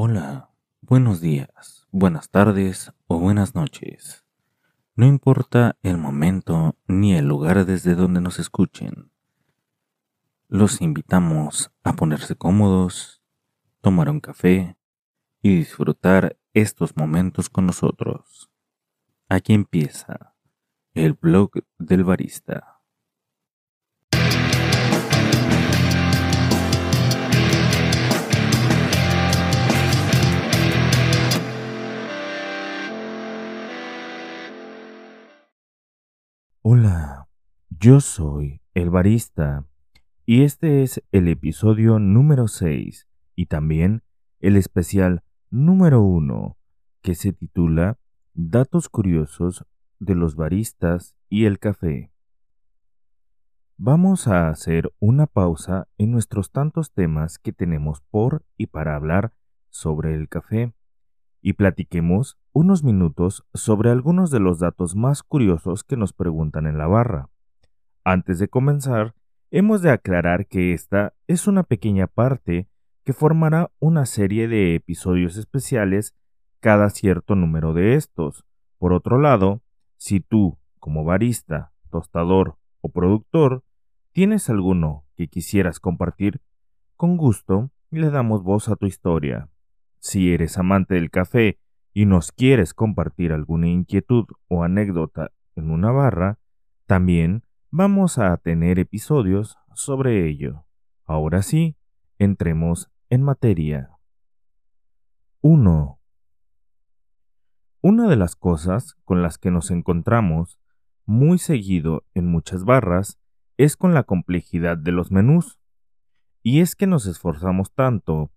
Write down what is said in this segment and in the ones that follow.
Hola, buenos días, buenas tardes o buenas noches. No importa el momento ni el lugar desde donde nos escuchen. Los invitamos a ponerse cómodos, tomar un café y disfrutar estos momentos con nosotros. Aquí empieza el blog del barista. Yo soy el barista y este es el episodio número 6 y también el especial número 1 que se titula Datos curiosos de los baristas y el café. Vamos a hacer una pausa en nuestros tantos temas que tenemos por y para hablar sobre el café y platiquemos unos minutos sobre algunos de los datos más curiosos que nos preguntan en la barra. Antes de comenzar, hemos de aclarar que esta es una pequeña parte que formará una serie de episodios especiales cada cierto número de estos. Por otro lado, si tú, como barista, tostador o productor, tienes alguno que quisieras compartir, con gusto le damos voz a tu historia. Si eres amante del café y nos quieres compartir alguna inquietud o anécdota en una barra, también vamos a tener episodios sobre ello. Ahora sí, entremos en materia. 1. Una de las cosas con las que nos encontramos muy seguido en muchas barras es con la complejidad de los menús. Y es que nos esforzamos tanto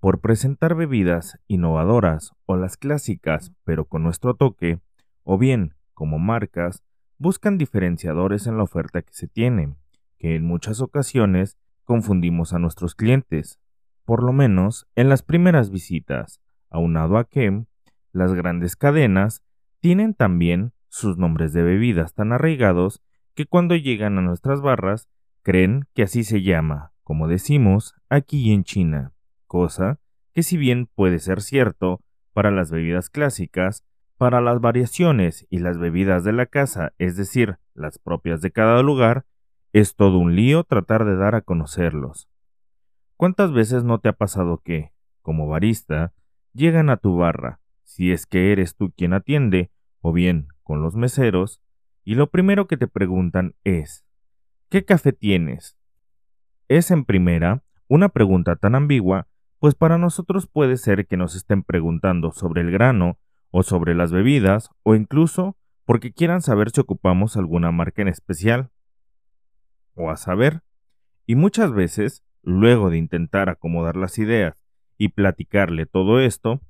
por presentar bebidas innovadoras o las clásicas pero con nuestro toque, o bien, como marcas, buscan diferenciadores en la oferta que se tiene, que en muchas ocasiones confundimos a nuestros clientes, por lo menos en las primeras visitas, aunado a que las grandes cadenas tienen también sus nombres de bebidas tan arraigados que cuando llegan a nuestras barras creen que así se llama, como decimos aquí en China cosa que si bien puede ser cierto para las bebidas clásicas, para las variaciones y las bebidas de la casa, es decir, las propias de cada lugar, es todo un lío tratar de dar a conocerlos. ¿Cuántas veces no te ha pasado que, como barista, llegan a tu barra, si es que eres tú quien atiende, o bien con los meseros, y lo primero que te preguntan es, ¿qué café tienes? Es en primera una pregunta tan ambigua pues para nosotros puede ser que nos estén preguntando sobre el grano o sobre las bebidas o incluso porque quieran saber si ocupamos alguna marca en especial. O a saber. Y muchas veces, luego de intentar acomodar las ideas y platicarle todo esto,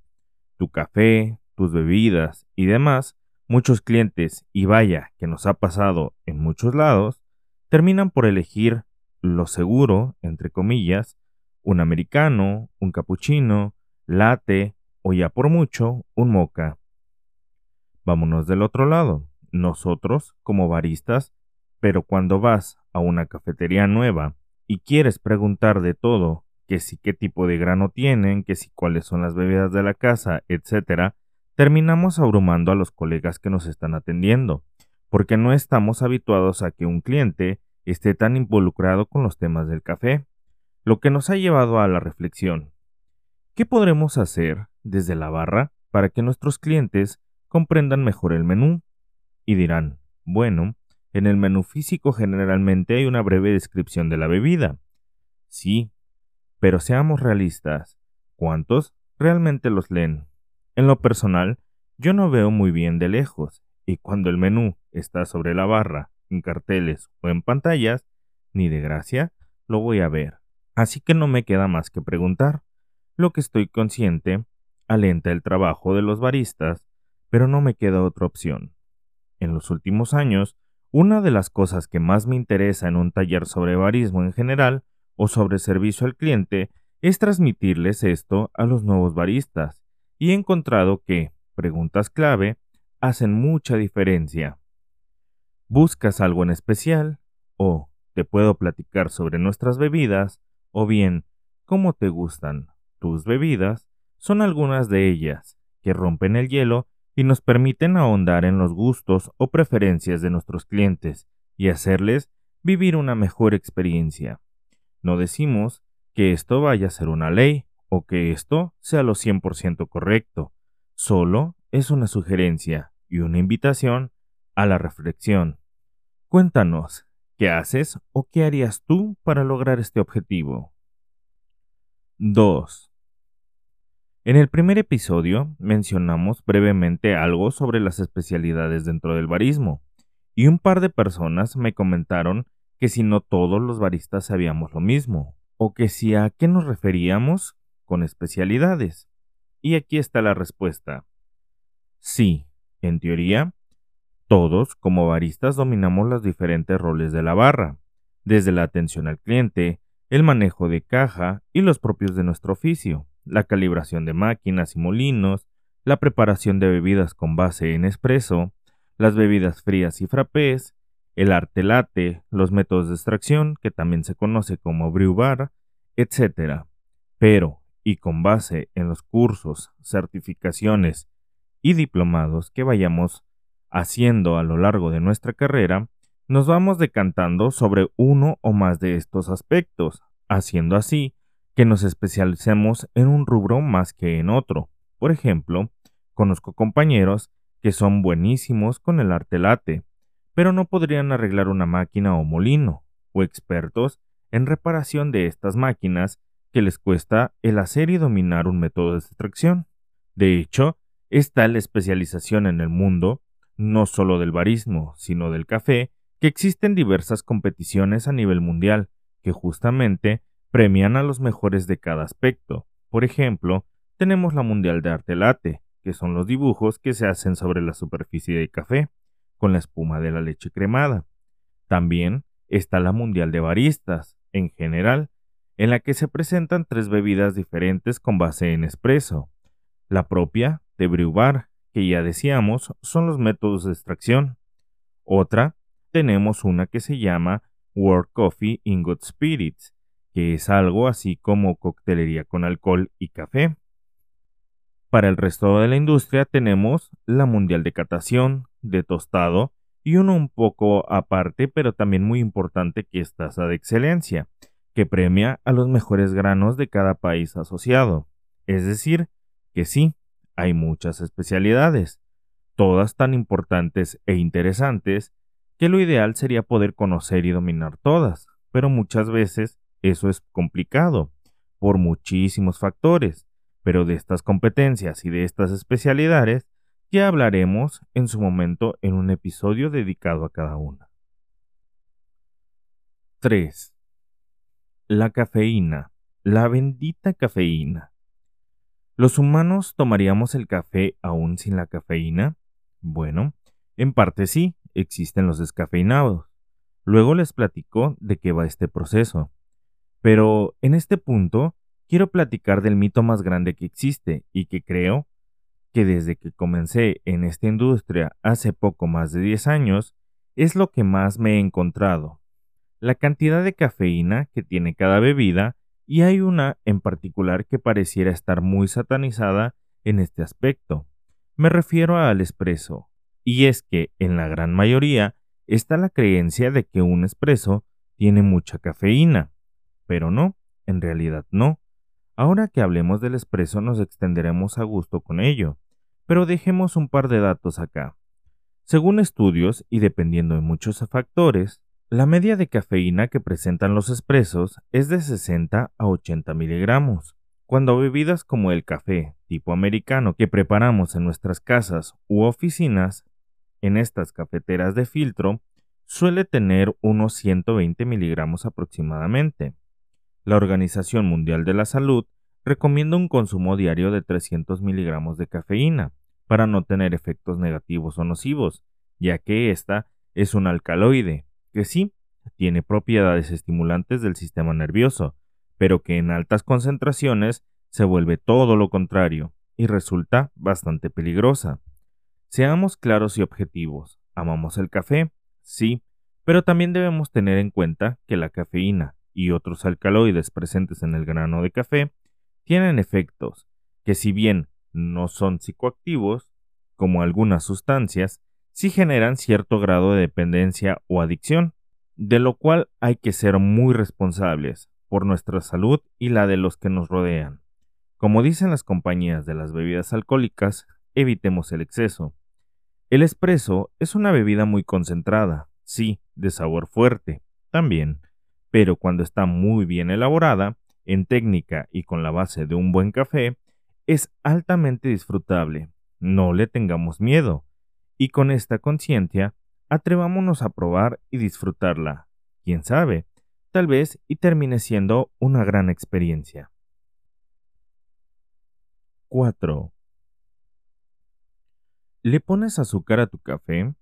tu café, tus bebidas y demás, muchos clientes, y vaya que nos ha pasado en muchos lados, terminan por elegir lo seguro, entre comillas, un americano, un cappuccino, latte o ya por mucho un moca. Vámonos del otro lado. Nosotros, como baristas, pero cuando vas a una cafetería nueva y quieres preguntar de todo, que si qué tipo de grano tienen, que si cuáles son las bebidas de la casa, etc., terminamos abrumando a los colegas que nos están atendiendo, porque no estamos habituados a que un cliente esté tan involucrado con los temas del café lo que nos ha llevado a la reflexión. ¿Qué podremos hacer desde la barra para que nuestros clientes comprendan mejor el menú? Y dirán, bueno, en el menú físico generalmente hay una breve descripción de la bebida. Sí, pero seamos realistas, ¿cuántos realmente los leen? En lo personal, yo no veo muy bien de lejos, y cuando el menú está sobre la barra, en carteles o en pantallas, ni de gracia, lo voy a ver. Así que no me queda más que preguntar. Lo que estoy consciente alenta el trabajo de los baristas, pero no me queda otra opción. En los últimos años, una de las cosas que más me interesa en un taller sobre barismo en general o sobre servicio al cliente es transmitirles esto a los nuevos baristas, y he encontrado que preguntas clave hacen mucha diferencia. ¿Buscas algo en especial? ¿O te puedo platicar sobre nuestras bebidas? o bien cómo te gustan tus bebidas, son algunas de ellas, que rompen el hielo y nos permiten ahondar en los gustos o preferencias de nuestros clientes y hacerles vivir una mejor experiencia. No decimos que esto vaya a ser una ley o que esto sea lo 100% correcto, solo es una sugerencia y una invitación a la reflexión. Cuéntanos, ¿qué haces o qué harías tú para lograr este objetivo? 2. En el primer episodio mencionamos brevemente algo sobre las especialidades dentro del barismo, y un par de personas me comentaron que si no todos los baristas sabíamos lo mismo, o que si a qué nos referíamos con especialidades. Y aquí está la respuesta. Sí, en teoría, todos como baristas dominamos los diferentes roles de la barra, desde la atención al cliente, el manejo de caja y los propios de nuestro oficio la calibración de máquinas y molinos, la preparación de bebidas con base en espresso, las bebidas frías y frappés, el arte latte, los métodos de extracción, que también se conoce como brew bar, etc. Pero, y con base en los cursos, certificaciones y diplomados que vayamos haciendo a lo largo de nuestra carrera, nos vamos decantando sobre uno o más de estos aspectos, haciendo así que nos especialicemos en un rubro más que en otro. Por ejemplo, conozco compañeros que son buenísimos con el arte late, pero no podrían arreglar una máquina o molino, o expertos en reparación de estas máquinas que les cuesta el hacer y dominar un método de extracción. De hecho, está la especialización en el mundo, no solo del barismo, sino del café, que existen diversas competiciones a nivel mundial, que justamente premian a los mejores de cada aspecto. Por ejemplo, tenemos la Mundial de Arte Late, que son los dibujos que se hacen sobre la superficie de café, con la espuma de la leche cremada. También está la Mundial de Baristas, en general, en la que se presentan tres bebidas diferentes con base en espresso. La propia de Brew Bar, que ya decíamos son los métodos de extracción. Otra, tenemos una que se llama World Coffee in Good Spirits, que es algo así como coctelería con alcohol y café. Para el resto de la industria tenemos la Mundial de Catación, de Tostado, y uno un poco aparte, pero también muy importante, que es Taza de Excelencia, que premia a los mejores granos de cada país asociado. Es decir, que sí, hay muchas especialidades, todas tan importantes e interesantes, que lo ideal sería poder conocer y dominar todas, pero muchas veces eso es complicado por muchísimos factores, pero de estas competencias y de estas especialidades ya hablaremos en su momento en un episodio dedicado a cada una. 3. La cafeína, la bendita cafeína. ¿Los humanos tomaríamos el café aún sin la cafeína? Bueno, en parte sí, existen los descafeinados. Luego les platico de qué va este proceso. Pero en este punto quiero platicar del mito más grande que existe y que creo que desde que comencé en esta industria hace poco más de 10 años es lo que más me he encontrado. La cantidad de cafeína que tiene cada bebida y hay una en particular que pareciera estar muy satanizada en este aspecto. Me refiero al espresso, y es que en la gran mayoría está la creencia de que un espresso tiene mucha cafeína, pero no, en realidad no. Ahora que hablemos del espresso nos extenderemos a gusto con ello, pero dejemos un par de datos acá. Según estudios y dependiendo de muchos factores, la media de cafeína que presentan los espresos es de 60 a 80 miligramos, cuando bebidas como el café tipo americano que preparamos en nuestras casas u oficinas, en estas cafeteras de filtro, suele tener unos 120 miligramos aproximadamente. La Organización Mundial de la Salud recomienda un consumo diario de 300 miligramos de cafeína para no tener efectos negativos o nocivos, ya que esta es un alcaloide, que sí, tiene propiedades estimulantes del sistema nervioso, pero que en altas concentraciones se vuelve todo lo contrario y resulta bastante peligrosa. Seamos claros y objetivos. ¿Amamos el café? Sí, pero también debemos tener en cuenta que la cafeína y otros alcaloides presentes en el grano de café tienen efectos, que si bien no son psicoactivos, como algunas sustancias, sí generan cierto grado de dependencia o adicción, de lo cual hay que ser muy responsables por nuestra salud y la de los que nos rodean. Como dicen las compañías de las bebidas alcohólicas, evitemos el exceso. El espresso es una bebida muy concentrada, sí, de sabor fuerte, también, pero cuando está muy bien elaborada, en técnica y con la base de un buen café, es altamente disfrutable. No le tengamos miedo. Y con esta conciencia, atrevámonos a probar y disfrutarla. Quién sabe, tal vez y termine siendo una gran experiencia. 4. ¿Le pones azúcar a tu café?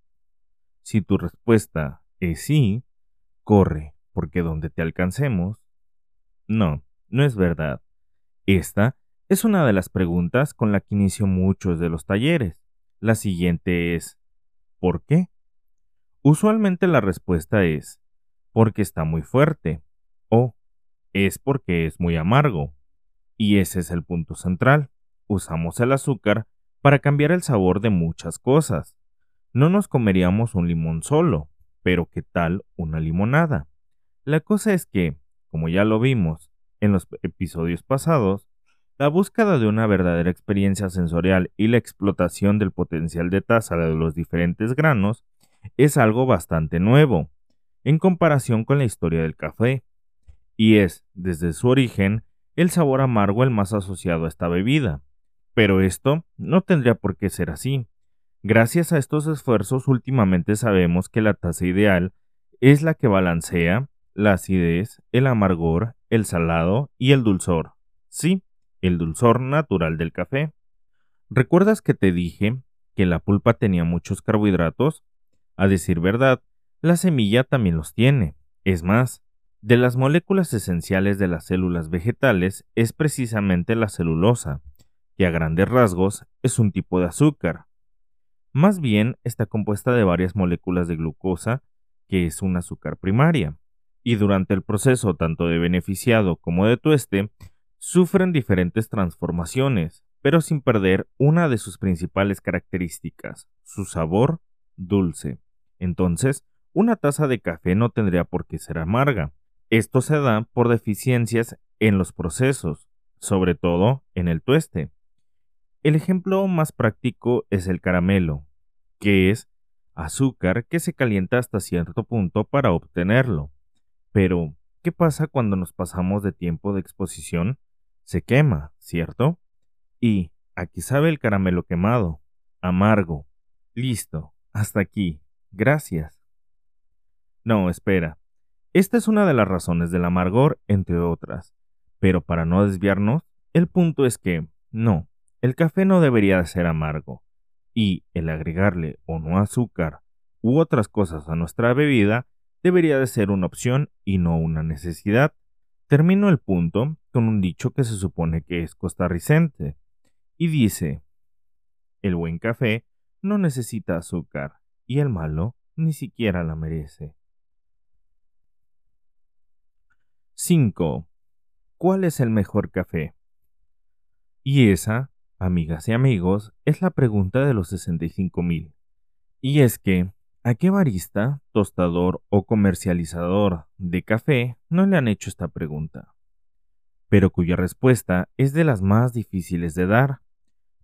Si tu respuesta es sí, corre, porque donde te alcancemos. No, no es verdad. Esta es una de las preguntas con la que inicio muchos de los talleres. La siguiente es, ¿por qué? Usualmente la respuesta es, porque está muy fuerte, o es porque es muy amargo. Y ese es el punto central. Usamos el azúcar para cambiar el sabor de muchas cosas. No nos comeríamos un limón solo, pero ¿qué tal una limonada? La cosa es que, como ya lo vimos en los episodios pasados, la búsqueda de una verdadera experiencia sensorial y la explotación del potencial de taza de los diferentes granos es algo bastante nuevo, en comparación con la historia del café, y es, desde su origen, el sabor amargo el más asociado a esta bebida. Pero esto no tendría por qué ser así. Gracias a estos esfuerzos últimamente sabemos que la taza ideal es la que balancea la acidez, el amargor, el salado y el dulzor. Sí, el dulzor natural del café. ¿Recuerdas que te dije que la pulpa tenía muchos carbohidratos? A decir verdad, la semilla también los tiene. Es más, de las moléculas esenciales de las células vegetales es precisamente la celulosa, que a grandes rasgos es un tipo de azúcar. Más bien está compuesta de varias moléculas de glucosa, que es un azúcar primaria, y durante el proceso tanto de beneficiado como de tueste, sufren diferentes transformaciones, pero sin perder una de sus principales características, su sabor dulce. Entonces, una taza de café no tendría por qué ser amarga. Esto se da por deficiencias en los procesos, sobre todo en el tueste. El ejemplo más práctico es el caramelo, que es azúcar que se calienta hasta cierto punto para obtenerlo. Pero, ¿qué pasa cuando nos pasamos de tiempo de exposición? Se quema, ¿cierto? Y aquí sabe el caramelo quemado, amargo. Listo, hasta aquí. Gracias. No, espera. Esta es una de las razones del amargor, entre otras. Pero para no desviarnos, el punto es que, no, el café no debería ser amargo. Y el agregarle o no azúcar u otras cosas a nuestra bebida debería de ser una opción y no una necesidad. Termino el punto con un dicho que se supone que es costarricense, y dice, el buen café no necesita azúcar, y el malo ni siquiera la merece. 5. ¿Cuál es el mejor café? Y esa, amigas y amigos, es la pregunta de los 65.000. Y es que, ¿A qué barista, tostador o comercializador de café no le han hecho esta pregunta? Pero cuya respuesta es de las más difíciles de dar,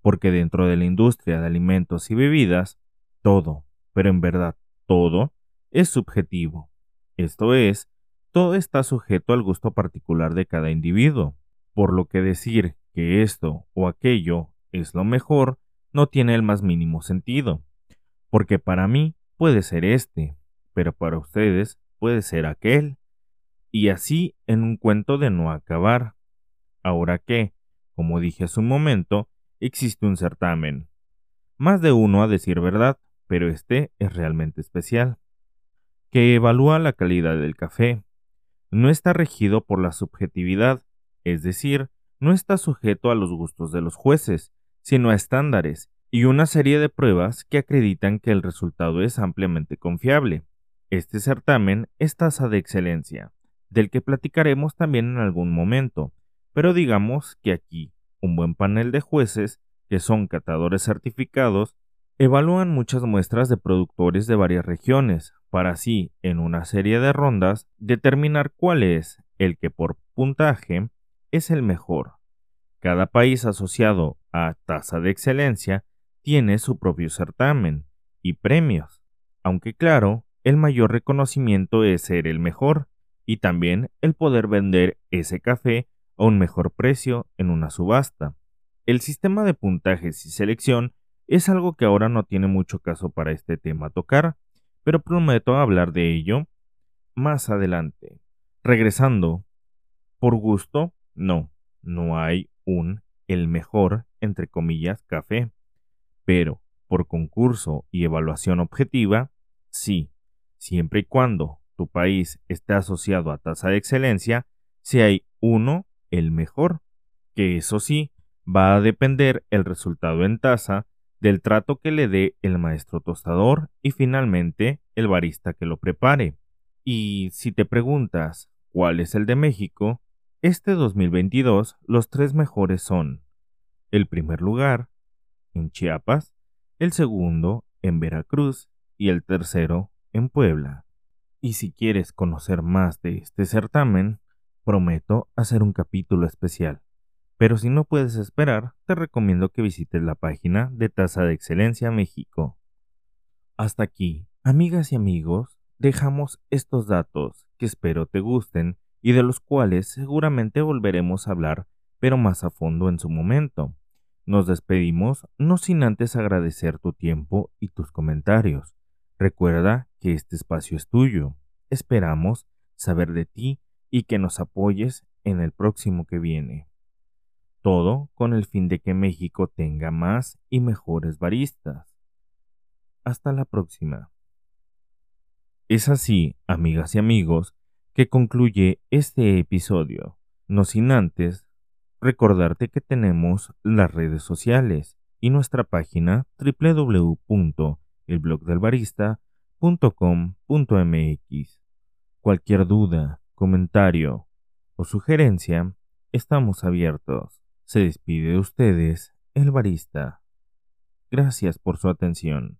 porque dentro de la industria de alimentos y bebidas, todo, pero en verdad todo, es subjetivo. Esto es, todo está sujeto al gusto particular de cada individuo, por lo que decir que esto o aquello es lo mejor no tiene el más mínimo sentido, porque para mí puede ser este, pero para ustedes puede ser aquel. Y así en un cuento de no acabar. Ahora que, como dije hace un momento, existe un certamen. Más de uno a decir verdad, pero este es realmente especial. Que evalúa la calidad del café. No está regido por la subjetividad, es decir, no está sujeto a los gustos de los jueces, sino a estándares y una serie de pruebas que acreditan que el resultado es ampliamente confiable. Este certamen es tasa de excelencia, del que platicaremos también en algún momento, pero digamos que aquí un buen panel de jueces, que son catadores certificados, evalúan muchas muestras de productores de varias regiones, para así, en una serie de rondas, determinar cuál es el que por puntaje es el mejor. Cada país asociado a tasa de excelencia tiene su propio certamen y premios, aunque claro, el mayor reconocimiento es ser el mejor y también el poder vender ese café a un mejor precio en una subasta. El sistema de puntajes y selección es algo que ahora no tiene mucho caso para este tema tocar, pero prometo hablar de ello más adelante. Regresando, por gusto, no, no hay un el mejor, entre comillas, café, pero por concurso y evaluación objetiva, sí, siempre y cuando tu país esté asociado a tasa de excelencia, si hay uno, el mejor, que eso sí, va a depender el resultado en tasa del trato que le dé el maestro tostador y finalmente el barista que lo prepare. Y si te preguntas cuál es el de México, este 2022 los tres mejores son el primer lugar en Chiapas, el segundo en Veracruz y el tercero en Puebla. Y si quieres conocer más de este certamen, prometo hacer un capítulo especial. Pero si no puedes esperar, te recomiendo que visites la página de Tasa de Excelencia México. Hasta aquí, amigas y amigos, dejamos estos datos que espero te gusten y de los cuales seguramente volveremos a hablar, pero más a fondo en su momento. Nos despedimos no sin antes agradecer tu tiempo y tus comentarios. Recuerda que este espacio es tuyo. Esperamos saber de ti y que nos apoyes en el próximo que viene. Todo con el fin de que México tenga más y mejores baristas. Hasta la próxima. Es así, amigas y amigos, que concluye este episodio, no sin antes recordarte que tenemos las redes sociales y nuestra página www.elblogdelbarista.com.mx. Cualquier duda, comentario o sugerencia, estamos abiertos. Se despide de ustedes el barista. Gracias por su atención.